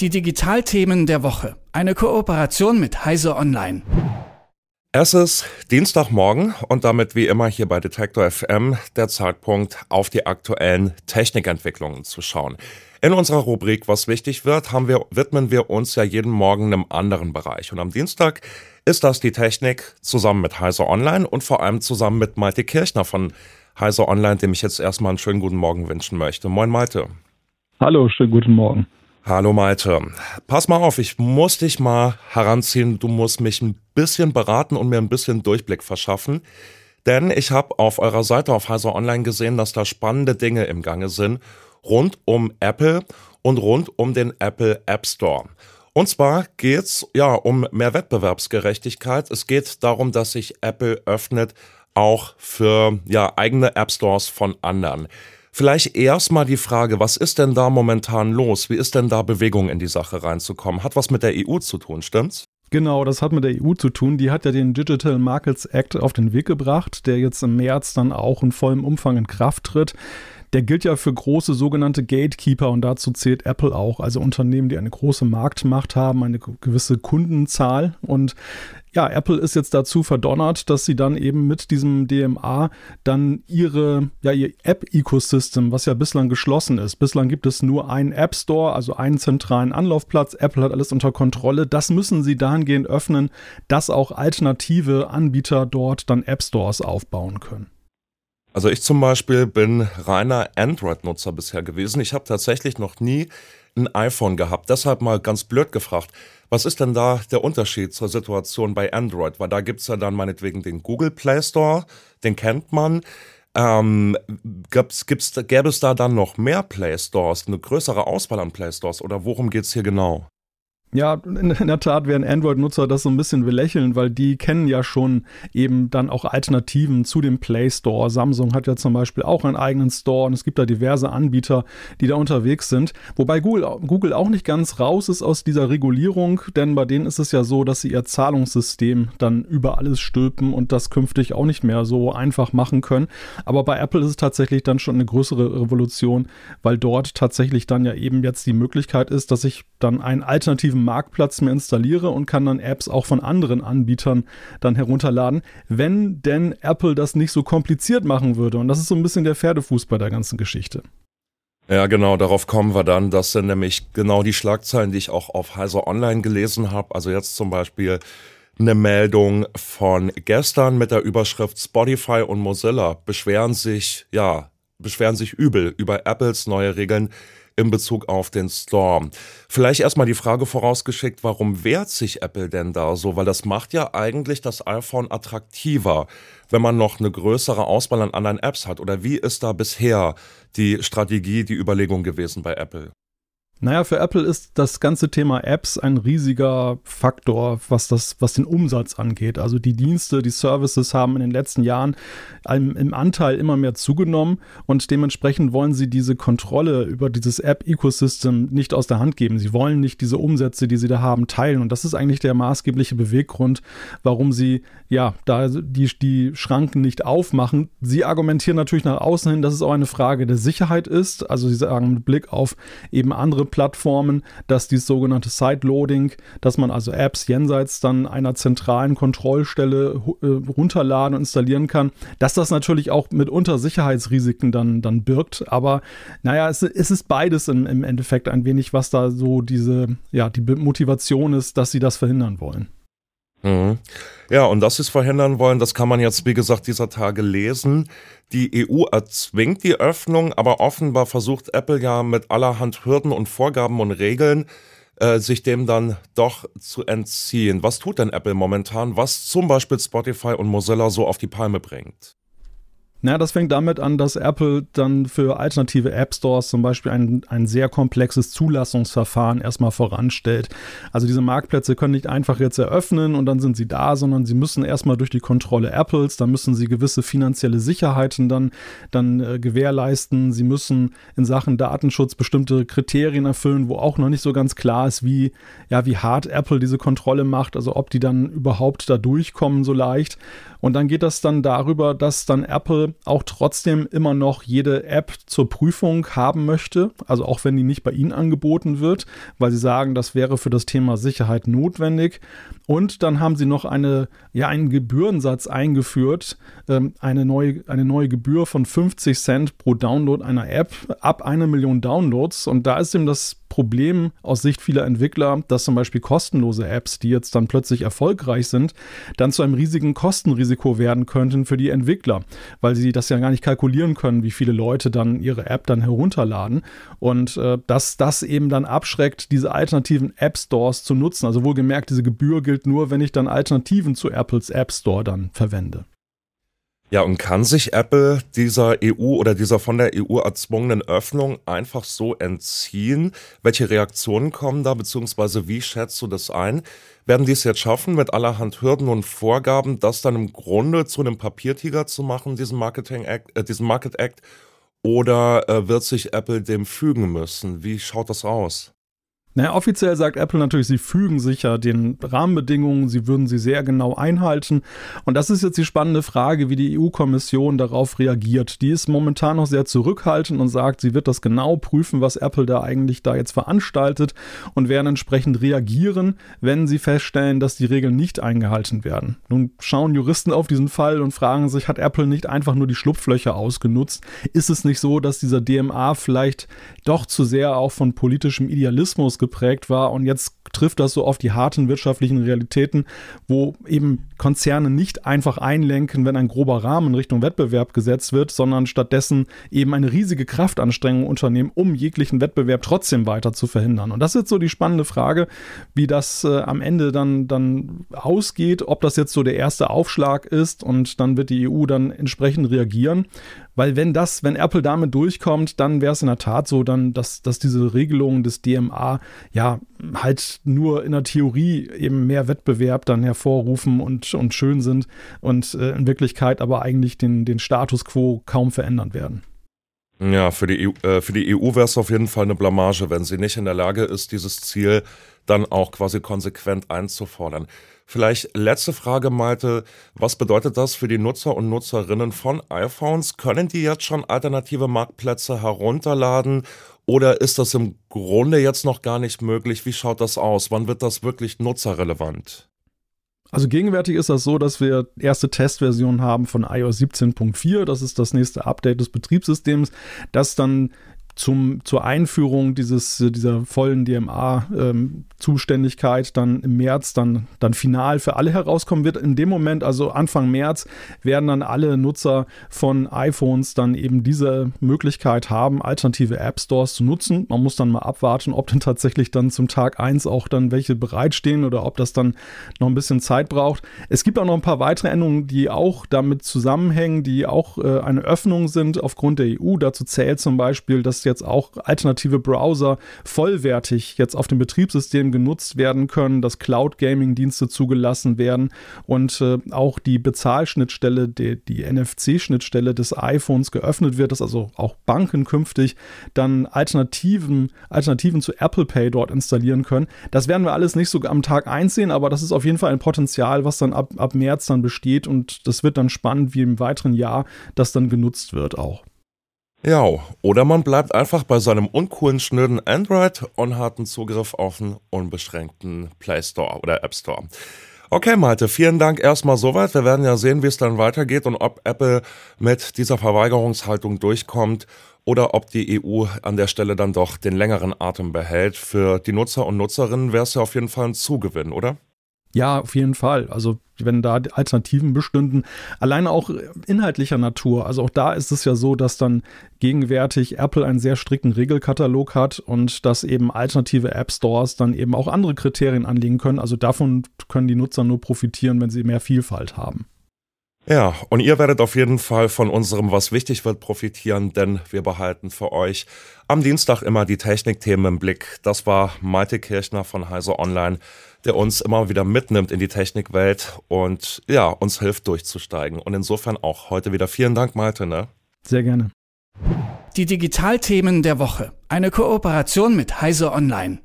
Die Digitalthemen der Woche. Eine Kooperation mit Heise Online. Es ist Dienstagmorgen und damit wie immer hier bei Detektor FM der Zeitpunkt, auf die aktuellen Technikentwicklungen zu schauen. In unserer Rubrik Was wichtig wird, haben wir, widmen wir uns ja jeden Morgen einem anderen Bereich. Und am Dienstag ist das die Technik zusammen mit Heise Online und vor allem zusammen mit Malte Kirchner von Heise Online, dem ich jetzt erstmal einen schönen guten Morgen wünschen möchte. Moin Malte. Hallo, schönen guten Morgen. Hallo Malte. Pass mal auf, ich muss dich mal heranziehen. Du musst mich ein bisschen beraten und mir ein bisschen Durchblick verschaffen. Denn ich habe auf eurer Seite auf Heise Online gesehen, dass da spannende Dinge im Gange sind rund um Apple und rund um den Apple App Store. Und zwar geht's ja um mehr Wettbewerbsgerechtigkeit. Es geht darum, dass sich Apple öffnet auch für ja eigene App Stores von anderen. Vielleicht erstmal die Frage, was ist denn da momentan los? Wie ist denn da Bewegung in die Sache reinzukommen? Hat was mit der EU zu tun, stimmt's? Genau, das hat mit der EU zu tun. Die hat ja den Digital Markets Act auf den Weg gebracht, der jetzt im März dann auch in vollem Umfang in Kraft tritt. Der gilt ja für große sogenannte Gatekeeper und dazu zählt Apple auch, also Unternehmen, die eine große Marktmacht haben, eine gewisse Kundenzahl. Und ja, Apple ist jetzt dazu verdonnert, dass sie dann eben mit diesem DMA dann ihre, ja, ihr App-Ecosystem, was ja bislang geschlossen ist. Bislang gibt es nur einen App Store, also einen zentralen Anlaufplatz. Apple hat alles unter Kontrolle. Das müssen sie dahingehend öffnen, dass auch alternative Anbieter dort dann App Stores aufbauen können. Also ich zum Beispiel bin reiner Android-Nutzer bisher gewesen. Ich habe tatsächlich noch nie ein iPhone gehabt. Deshalb mal ganz blöd gefragt, was ist denn da der Unterschied zur Situation bei Android? Weil da gibt es ja dann meinetwegen den Google Play Store, den kennt man. Ähm, gibt's, gibt's, gäbe es da dann noch mehr Play Stores, eine größere Auswahl an Play Stores oder worum geht es hier genau? Ja, in, der Tat werden Android-Nutzer das so ein bisschen belächeln, weil die kennen ja schon eben dann auch Alternativen zu dem Play Store. Samsung hat ja zum Beispiel auch einen eigenen Store und es gibt da diverse Anbieter, die da unterwegs sind. Wobei Google, Google auch nicht ganz raus ist aus dieser Regulierung, denn bei denen ist es ja so, dass sie ihr Zahlungssystem dann über alles stülpen und das künftig auch nicht mehr so einfach machen können. Aber bei Apple ist es tatsächlich dann schon eine größere Revolution, weil dort tatsächlich dann ja eben jetzt die Möglichkeit ist, dass ich dann einen alternativen alternativen Marktplatz mir installiere und kann dann Apps auch von anderen Anbietern dann herunterladen, wenn denn Apple das nicht so kompliziert machen würde. Und das ist so ein bisschen der Pferdefuß bei der ganzen Geschichte. Ja, genau, darauf kommen wir dann. Das sind nämlich genau die Schlagzeilen, die ich auch auf Heiser Online gelesen habe. Also jetzt zum Beispiel eine Meldung von gestern mit der Überschrift Spotify und Mozilla beschweren sich, ja, beschweren sich übel über Apples neue Regeln in Bezug auf den Storm. Vielleicht erstmal die Frage vorausgeschickt, warum wehrt sich Apple denn da so? Weil das macht ja eigentlich das iPhone attraktiver, wenn man noch eine größere Auswahl an anderen Apps hat. Oder wie ist da bisher die Strategie, die Überlegung gewesen bei Apple? Naja, für Apple ist das ganze Thema Apps ein riesiger Faktor, was, das, was den Umsatz angeht. Also die Dienste, die Services haben in den letzten Jahren im, im Anteil immer mehr zugenommen und dementsprechend wollen sie diese Kontrolle über dieses App-Ecosystem nicht aus der Hand geben. Sie wollen nicht diese Umsätze, die sie da haben, teilen. Und das ist eigentlich der maßgebliche Beweggrund, warum sie ja da die, die Schranken nicht aufmachen. Sie argumentieren natürlich nach außen hin, dass es auch eine Frage der Sicherheit ist. Also sie sagen mit Blick auf eben andere Plattformen, dass dieses sogenannte Sideloading, dass man also Apps jenseits dann einer zentralen Kontrollstelle äh, runterladen und installieren kann, dass das natürlich auch mitunter Sicherheitsrisiken dann, dann birgt. Aber naja, es, es ist beides im, im Endeffekt ein wenig, was da so diese, ja, die Motivation ist, dass sie das verhindern wollen. Mhm. Ja, und dass sie es verhindern wollen, das kann man jetzt, wie gesagt, dieser Tage lesen. Die EU erzwingt die Öffnung, aber offenbar versucht Apple ja mit allerhand Hürden und Vorgaben und Regeln äh, sich dem dann doch zu entziehen. Was tut denn Apple momentan, was zum Beispiel Spotify und Mozilla so auf die Palme bringt? Naja, das fängt damit an, dass Apple dann für alternative App Stores zum Beispiel ein, ein sehr komplexes Zulassungsverfahren erstmal voranstellt. Also diese Marktplätze können nicht einfach jetzt eröffnen und dann sind sie da, sondern sie müssen erstmal durch die Kontrolle Apples, da müssen sie gewisse finanzielle Sicherheiten dann, dann äh, gewährleisten. Sie müssen in Sachen Datenschutz bestimmte Kriterien erfüllen, wo auch noch nicht so ganz klar ist, wie, ja, wie hart Apple diese Kontrolle macht, also ob die dann überhaupt da durchkommen so leicht. Und dann geht das dann darüber, dass dann Apple Auch trotzdem immer noch jede App zur Prüfung haben möchte, also auch wenn die nicht bei Ihnen angeboten wird, weil Sie sagen, das wäre für das Thema Sicherheit notwendig. Und dann haben Sie noch eine, ja, einen Gebührensatz eingeführt, ähm, eine, neue, eine neue Gebühr von 50 Cent pro Download einer App ab einer Million Downloads. Und da ist eben das Problem aus Sicht vieler Entwickler, dass zum Beispiel kostenlose Apps, die jetzt dann plötzlich erfolgreich sind, dann zu einem riesigen Kostenrisiko werden könnten für die Entwickler, weil sie das ja gar nicht kalkulieren können, wie viele Leute dann ihre App dann herunterladen und äh, dass das eben dann abschreckt, diese alternativen App Stores zu nutzen. Also wohlgemerkt, diese Gebühr gilt nur, wenn ich dann Alternativen zu Apples App Store dann verwende. Ja, und kann sich Apple dieser EU oder dieser von der EU erzwungenen Öffnung einfach so entziehen? Welche Reaktionen kommen da, beziehungsweise wie schätzt du das ein? Werden die es jetzt schaffen, mit allerhand Hürden und Vorgaben, das dann im Grunde zu einem Papiertiger zu machen, diesen Marketing Act, äh, diesen Market Act? Oder äh, wird sich Apple dem fügen müssen? Wie schaut das aus? Naja, offiziell sagt Apple natürlich, sie fügen sich ja den Rahmenbedingungen, sie würden sie sehr genau einhalten. Und das ist jetzt die spannende Frage, wie die EU-Kommission darauf reagiert. Die ist momentan noch sehr zurückhaltend und sagt, sie wird das genau prüfen, was Apple da eigentlich da jetzt veranstaltet und werden entsprechend reagieren, wenn sie feststellen, dass die Regeln nicht eingehalten werden. Nun schauen Juristen auf diesen Fall und fragen sich, hat Apple nicht einfach nur die Schlupflöcher ausgenutzt? Ist es nicht so, dass dieser DMA vielleicht doch zu sehr auch von politischem Idealismus geprägt war und jetzt trifft das so auf die harten wirtschaftlichen Realitäten, wo eben Konzerne nicht einfach einlenken, wenn ein grober Rahmen Richtung Wettbewerb gesetzt wird, sondern stattdessen eben eine riesige Kraftanstrengung unternehmen, um jeglichen Wettbewerb trotzdem weiter zu verhindern. Und das ist so die spannende Frage, wie das äh, am Ende dann, dann ausgeht, ob das jetzt so der erste Aufschlag ist und dann wird die EU dann entsprechend reagieren. Weil wenn das, wenn Apple damit durchkommt, dann wäre es in der Tat so, dann, dass, dass diese Regelungen des DMA ja halt nur in der Theorie eben mehr Wettbewerb dann hervorrufen und, und schön sind und äh, in Wirklichkeit aber eigentlich den, den Status quo kaum verändern werden. Ja, für die EU, äh, für die EU wäre es auf jeden Fall eine Blamage, wenn sie nicht in der Lage ist, dieses Ziel dann auch quasi konsequent einzufordern. Vielleicht letzte Frage, Malte. Was bedeutet das für die Nutzer und Nutzerinnen von iPhones? Können die jetzt schon alternative Marktplätze herunterladen oder ist das im Grunde jetzt noch gar nicht möglich? Wie schaut das aus? Wann wird das wirklich nutzerrelevant? Also gegenwärtig ist das so, dass wir erste Testversionen haben von iOS 17.4. Das ist das nächste Update des Betriebssystems, das dann zum, zur Einführung dieses, dieser vollen DMA-Zuständigkeit ähm, dann im März dann, dann final für alle herauskommen wird. In dem Moment, also Anfang März, werden dann alle Nutzer von iPhones dann eben diese Möglichkeit haben, alternative App Stores zu nutzen. Man muss dann mal abwarten, ob denn tatsächlich dann zum Tag 1 auch dann welche bereitstehen oder ob das dann noch ein bisschen Zeit braucht. Es gibt auch noch ein paar weitere Änderungen, die auch damit zusammenhängen, die auch äh, eine Öffnung sind aufgrund der EU. Dazu zählt zum Beispiel, dass jetzt auch alternative Browser vollwertig jetzt auf dem Betriebssystem genutzt werden können, dass Cloud-Gaming-Dienste zugelassen werden und äh, auch die Bezahlschnittstelle, die, die NFC-Schnittstelle des iPhones geöffnet wird, dass also auch Banken künftig dann Alternativen, Alternativen zu Apple Pay dort installieren können. Das werden wir alles nicht so am Tag einsehen, aber das ist auf jeden Fall ein Potenzial, was dann ab, ab März dann besteht und das wird dann spannend, wie im weiteren Jahr das dann genutzt wird auch. Ja, oder man bleibt einfach bei seinem uncoolen, schnöden Android und hat einen Zugriff auf einen unbeschränkten Play Store oder App Store. Okay, Malte, vielen Dank erstmal soweit. Wir werden ja sehen, wie es dann weitergeht und ob Apple mit dieser Verweigerungshaltung durchkommt oder ob die EU an der Stelle dann doch den längeren Atem behält. Für die Nutzer und Nutzerinnen wäre es ja auf jeden Fall ein Zugewinn, oder? Ja, auf jeden Fall. Also wenn da Alternativen bestünden, alleine auch inhaltlicher Natur. Also auch da ist es ja so, dass dann gegenwärtig Apple einen sehr strikten Regelkatalog hat und dass eben alternative App Stores dann eben auch andere Kriterien anlegen können. Also davon können die Nutzer nur profitieren, wenn sie mehr Vielfalt haben. Ja, und ihr werdet auf jeden Fall von unserem Was wichtig wird profitieren, denn wir behalten für euch am Dienstag immer die Technikthemen im Blick. Das war Malte Kirchner von Heise Online, der uns immer wieder mitnimmt in die Technikwelt und ja, uns hilft durchzusteigen. Und insofern auch heute wieder vielen Dank, Malte. Ne? Sehr gerne. Die Digitalthemen der Woche. Eine Kooperation mit Heise Online.